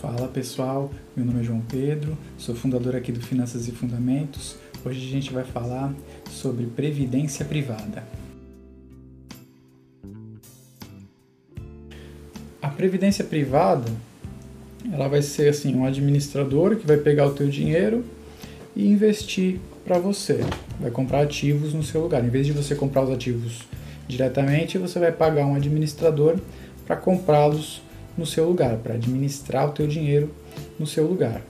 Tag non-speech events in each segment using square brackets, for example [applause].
Fala pessoal, meu nome é João Pedro, sou fundador aqui do Finanças e Fundamentos. Hoje a gente vai falar sobre previdência privada. A previdência privada, ela vai ser assim, um administrador que vai pegar o teu dinheiro e investir para você. Vai comprar ativos no seu lugar. Em vez de você comprar os ativos diretamente, você vai pagar um administrador para comprá-los no seu lugar, para administrar o teu dinheiro no seu lugar.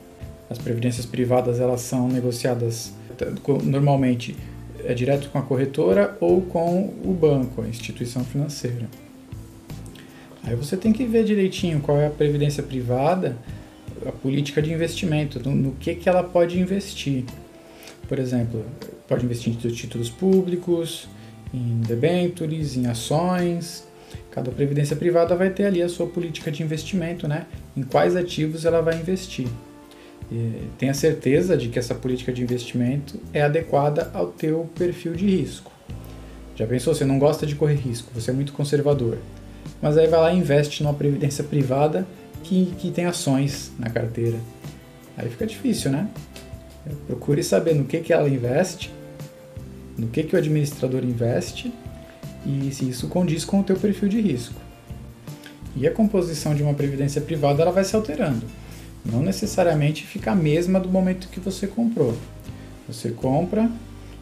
As previdências privadas elas são negociadas normalmente é direto com a corretora ou com o banco, a instituição financeira. Aí você tem que ver direitinho qual é a previdência privada, a política de investimento, no, no que, que ela pode investir. Por exemplo, pode investir em títulos públicos, em debentures, em ações, Cada previdência privada vai ter ali a sua política de investimento, né? Em quais ativos ela vai investir. E tenha certeza de que essa política de investimento é adequada ao teu perfil de risco. Já pensou, você não gosta de correr risco, você é muito conservador. Mas aí vai lá e investe numa previdência privada que, que tem ações na carteira. Aí fica difícil, né? Procure saber no que, que ela investe, no que, que o administrador investe e se isso condiz com o teu perfil de risco. E a composição de uma previdência privada ela vai se alterando. Não necessariamente fica a mesma do momento que você comprou. Você compra,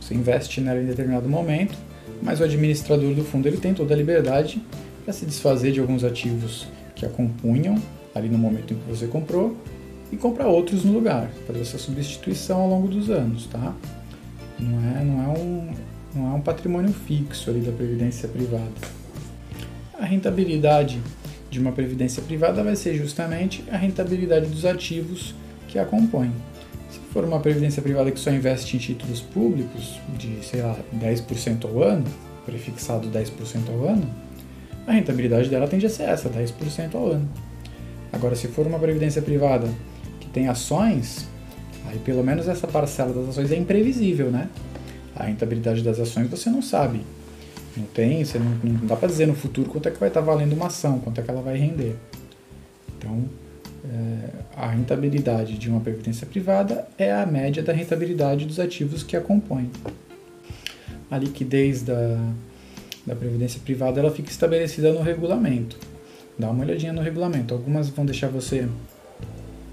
você investe nela em determinado momento, mas o administrador do fundo ele tem toda a liberdade para se desfazer de alguns ativos que a compunham ali no momento em que você comprou e comprar outros no lugar, fazer essa substituição ao longo dos anos, tá? Não é, não é um, não há um patrimônio fixo ali da previdência privada. A rentabilidade de uma previdência privada vai ser justamente a rentabilidade dos ativos que a compõem. Se for uma previdência privada que só investe em títulos públicos de, sei lá, 10% ao ano, prefixado 10% ao ano, a rentabilidade dela tende a ser essa, 10% ao ano. Agora, se for uma previdência privada que tem ações, aí pelo menos essa parcela das ações é imprevisível, né? A rentabilidade das ações você não sabe. Não tem, você não, não dá para dizer no futuro quanto é que vai estar tá valendo uma ação, quanto é que ela vai render. Então, é, a rentabilidade de uma previdência privada é a média da rentabilidade dos ativos que a compõem. A liquidez da, da previdência privada ela fica estabelecida no regulamento. Dá uma olhadinha no regulamento. Algumas vão deixar você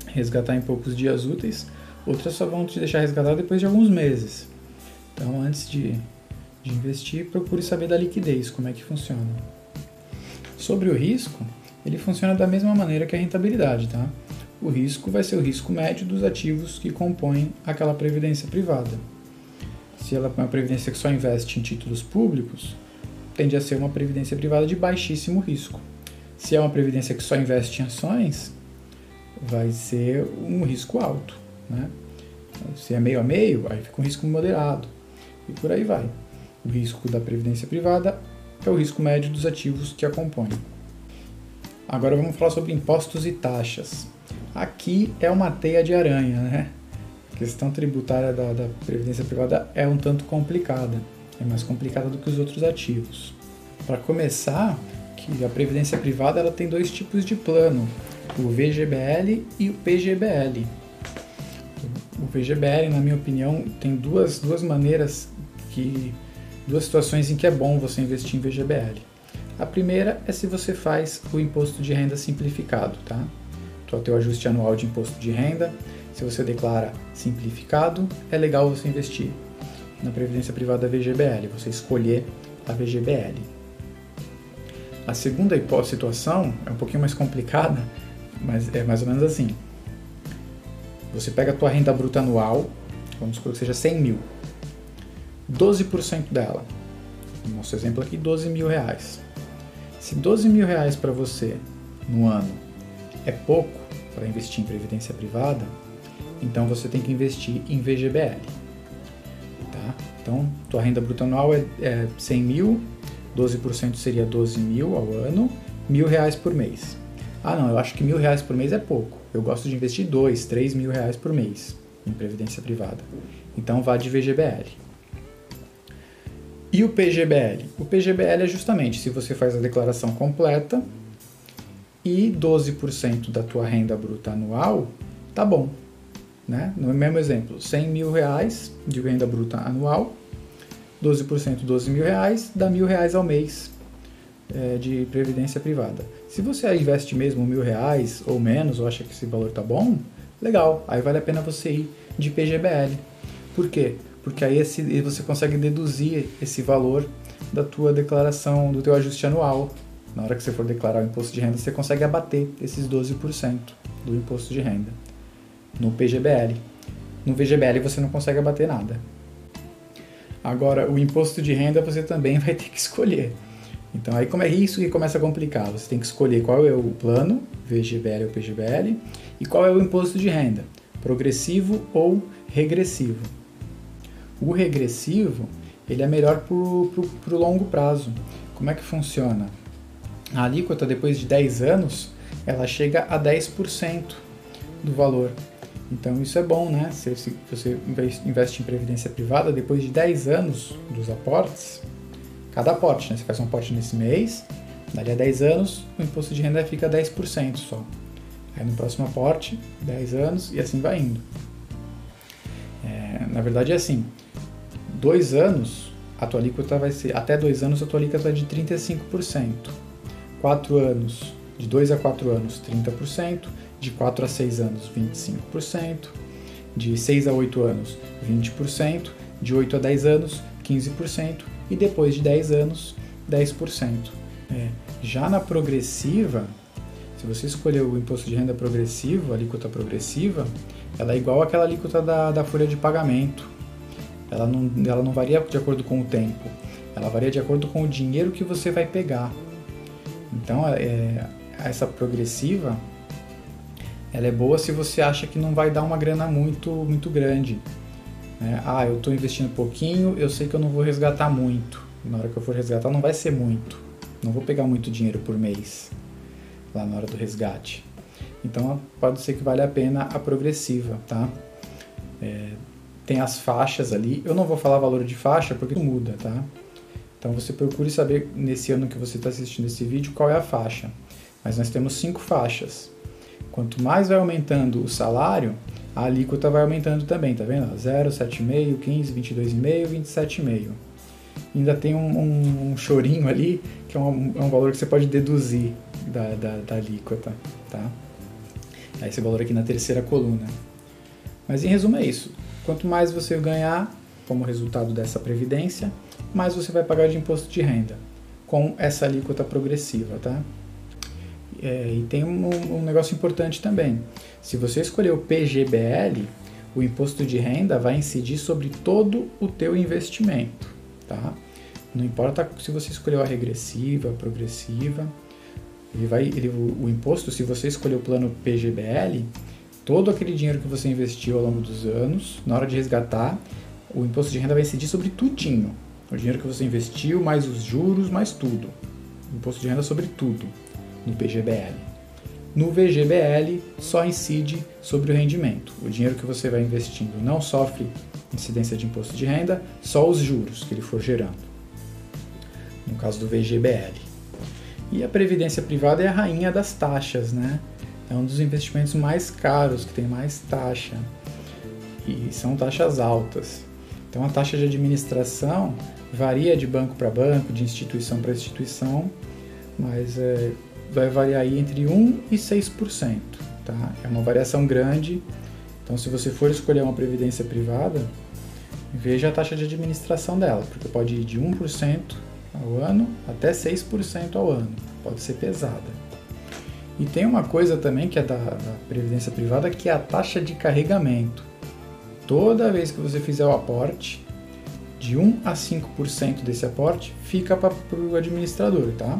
resgatar em poucos dias úteis, outras só vão te deixar resgatar depois de alguns meses. Então, antes de, de investir, procure saber da liquidez, como é que funciona. Sobre o risco, ele funciona da mesma maneira que a rentabilidade, tá? O risco vai ser o risco médio dos ativos que compõem aquela previdência privada. Se ela é uma previdência que só investe em títulos públicos, tende a ser uma previdência privada de baixíssimo risco. Se é uma previdência que só investe em ações, vai ser um risco alto. Né? Se é meio a meio, aí fica um risco moderado e por aí vai. O risco da previdência privada é o risco médio dos ativos que a compõem. Agora vamos falar sobre impostos e taxas. Aqui é uma teia de aranha, né? A questão tributária da, da previdência privada é um tanto complicada, é mais complicada do que os outros ativos. Para começar, que a previdência privada ela tem dois tipos de plano, o VGBL e o PGBL. O VGBL, na minha opinião, tem duas, duas maneiras que duas situações em que é bom você investir em VGBL. A primeira é se você faz o imposto de renda simplificado, tá? Então, o teu ajuste anual de imposto de renda, se você declara simplificado, é legal você investir na previdência privada VGBL, você escolher a VGBL. A segunda situação é um pouquinho mais complicada, mas é mais ou menos assim. Você pega a tua renda bruta anual, vamos supor que seja 100 mil, 12% dela. Nosso exemplo aqui, 12 mil reais. Se 12 mil reais para você no ano é pouco para investir em previdência privada, então você tem que investir em VGBL. Tá? Então, tua renda bruta anual é, é 100 mil, 12% seria 12 mil ao ano, mil reais por mês. Ah, não, eu acho que mil reais por mês é pouco. Eu gosto de investir 2, 3 mil reais por mês em previdência privada. Então, vá de VGBL. E o PGBL? O PGBL é justamente se você faz a declaração completa e 12% da tua renda bruta anual, tá bom. Né? No mesmo exemplo, 100 mil reais de renda bruta anual, 12% 12 mil reais, dá mil reais ao mês é, de previdência privada. Se você investe mesmo mil reais ou menos, ou acha que esse valor tá bom, legal, aí vale a pena você ir de PGBL. Por quê? Porque aí esse, você consegue deduzir esse valor da tua declaração, do teu ajuste anual. Na hora que você for declarar o imposto de renda, você consegue abater esses 12% do imposto de renda no PGBL. No VGBL você não consegue abater nada. Agora, o imposto de renda você também [laughs] vai ter que escolher. Então, aí como é isso que começa a complicar? Você tem que escolher qual é o plano, VGBL ou PGBL, e qual é o imposto de renda, progressivo ou regressivo. O regressivo ele é melhor para o longo prazo. Como é que funciona? A alíquota, depois de 10 anos, ela chega a 10% do valor. Então isso é bom, né? Se, você investe em previdência privada, depois de 10 anos dos aportes, cada aporte, né? Você faz um aporte nesse mês, dali a 10 anos, o imposto de renda fica 10% só. Aí no próximo aporte, 10 anos e assim vai indo. É, na verdade é assim, dois anos, a tua alíquota vai ser, até dois anos a tua alíquota é de 35%. Quatro anos, de 2 a 4 anos, 30%, de 4 a 6 anos, 25%, de 6 a 8 anos, 20%, de 8 a 10 anos, 15% e depois de 10 anos, 10%. É. Já na progressiva, se você escolher o imposto de renda progressivo, a alíquota progressiva, ela é igual àquela alíquota da, da folha de pagamento. Ela não, ela não varia de acordo com o tempo, ela varia de acordo com o dinheiro que você vai pegar. Então, é, essa progressiva, ela é boa se você acha que não vai dar uma grana muito, muito grande. Né? Ah, eu estou investindo pouquinho, eu sei que eu não vou resgatar muito. Na hora que eu for resgatar, não vai ser muito. Não vou pegar muito dinheiro por mês lá na hora do resgate. Então, pode ser que vale a pena a progressiva, tá? É, tem as faixas ali. Eu não vou falar valor de faixa porque muda, tá? Então você procure saber nesse ano que você está assistindo esse vídeo qual é a faixa. Mas nós temos cinco faixas. Quanto mais vai aumentando o salário, a alíquota vai aumentando também, tá vendo? 0, 7,5, 15, 22,5, 27,5. Ainda tem um, um, um, chorinho ali, que é um, é um, valor que você pode deduzir da, da, da alíquota, tá? Esse valor aqui na terceira coluna. Mas em resumo é isso. Quanto mais você ganhar como resultado dessa previdência, mais você vai pagar de imposto de renda com essa alíquota progressiva, tá? É, e tem um, um, negócio importante também. Se você escolher o PGBL, o imposto de renda vai incidir sobre todo o teu investimento, tá? Não importa se você escolheu a regressiva, a progressiva, ele vai, ele, o, o imposto, se você escolher o plano PGBL, todo aquele dinheiro que você investiu ao longo dos anos, na hora de resgatar, o imposto de renda vai incidir sobre tudinho. O dinheiro que você investiu, mais os juros, mais tudo. Imposto de renda sobre tudo no PGBL. No VGBL só incide sobre o rendimento. O dinheiro que você vai investindo não sofre incidência de imposto de renda, só os juros que ele for gerando. No caso do VGBL. E a previdência privada é a rainha das taxas, né? É um dos investimentos mais caros, que tem mais taxa. E são taxas altas. Então a taxa de administração varia de banco para banco, de instituição para instituição, mas é, vai variar aí entre 1 e 6%. Tá? É uma variação grande. Então se você for escolher uma previdência privada, veja a taxa de administração dela, porque pode ir de 1% ao ano até 6% ao ano. Pode ser pesada. E tem uma coisa também que é da, da previdência privada, que é a taxa de carregamento. Toda vez que você fizer o aporte, de 1 a 5% desse aporte fica para o administrador, tá?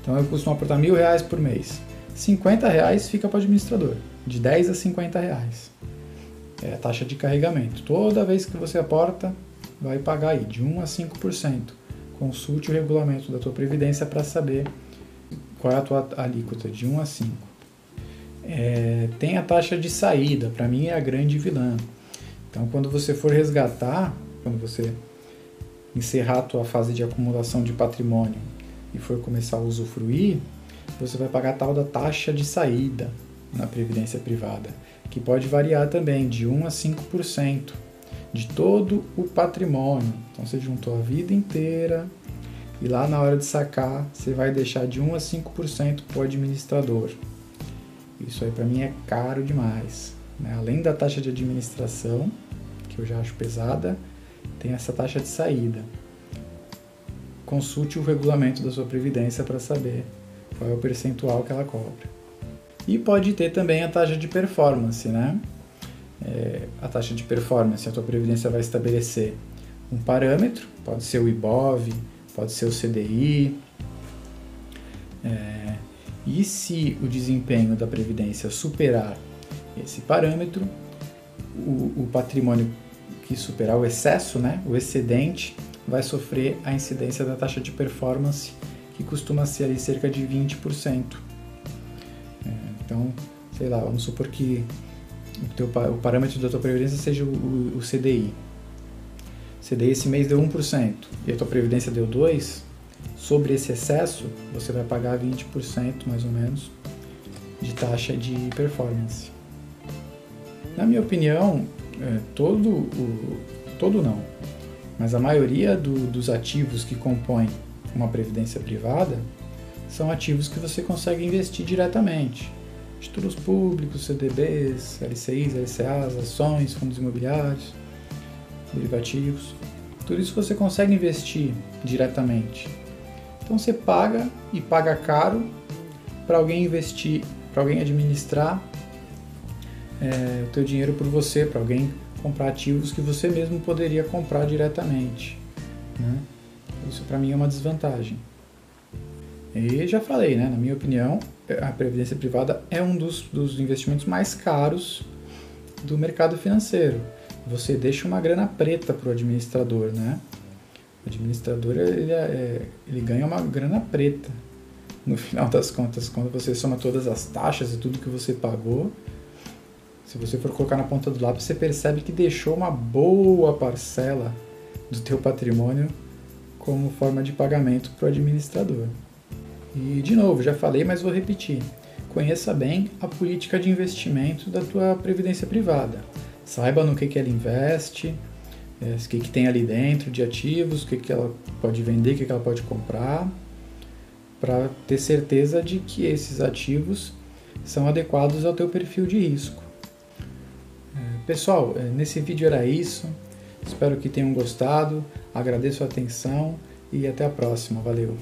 Então eu costumo aportar mil reais por mês. 50 reais fica para o administrador, de 10 a 50 reais. É a taxa de carregamento. Toda vez que você aporta, vai pagar aí de 1 a 5%. Consulte o regulamento da tua previdência para saber qual é a tua alíquota? De 1 a 5. É, tem a taxa de saída, para mim é a grande vilã. Então, quando você for resgatar, quando você encerrar a tua fase de acumulação de patrimônio e for começar a usufruir, você vai pagar a tal da taxa de saída na previdência privada, que pode variar também de 1 a 5% de todo o patrimônio. Então você juntou a vida inteira e lá na hora de sacar você vai deixar de 1 a 5% para o administrador. Isso aí para mim é caro demais. Né? Além da taxa de administração, que eu já acho pesada, tem essa taxa de saída. Consulte o regulamento da sua previdência para saber qual é o percentual que ela cobra. E pode ter também a taxa de performance, né? É, a taxa de performance, a tua previdência vai estabelecer um parâmetro, pode ser o IBOV, pode ser o CDI. É, e se o desempenho da previdência superar esse parâmetro, o, o patrimônio que superar o excesso, né, o excedente, vai sofrer a incidência da taxa de performance, que costuma ser ali cerca de 20%. É, então, sei lá, vamos supor que o, teu, o parâmetro da tua previdência seja o, o, o CDI. CDI esse mês deu 1% e a tua previdência deu 2%, sobre esse excesso você vai pagar 20% mais ou menos de taxa de performance. Na minha opinião, é, todo o. todo não, mas a maioria do, dos ativos que compõem uma previdência privada são ativos que você consegue investir diretamente. Títulos públicos, CDBs, LCIs, LCAs, ações, fundos imobiliários, derivativos. Tudo isso você consegue investir diretamente. Então você paga e paga caro para alguém investir, para alguém administrar é, o teu dinheiro por você, para alguém comprar ativos que você mesmo poderia comprar diretamente. Né? Isso para mim é uma desvantagem. E já falei, né? na minha opinião, a previdência privada é um dos, dos investimentos mais caros do mercado financeiro. Você deixa uma grana preta para o administrador, né? O administrador ele, é, ele ganha uma grana preta no final das contas, quando você soma todas as taxas e tudo que você pagou, se você for colocar na ponta do lápis, você percebe que deixou uma boa parcela do teu patrimônio como forma de pagamento para o administrador. E de novo, já falei, mas vou repetir. Conheça bem a política de investimento da tua previdência privada. Saiba no que, que ela investe, é, o que, que tem ali dentro de ativos, o que, que ela pode vender, o que, que ela pode comprar, para ter certeza de que esses ativos são adequados ao teu perfil de risco. Pessoal, eh, nesse vídeo era isso. Espero que tenham gostado. Agradeço a atenção e até a próxima. Valeu!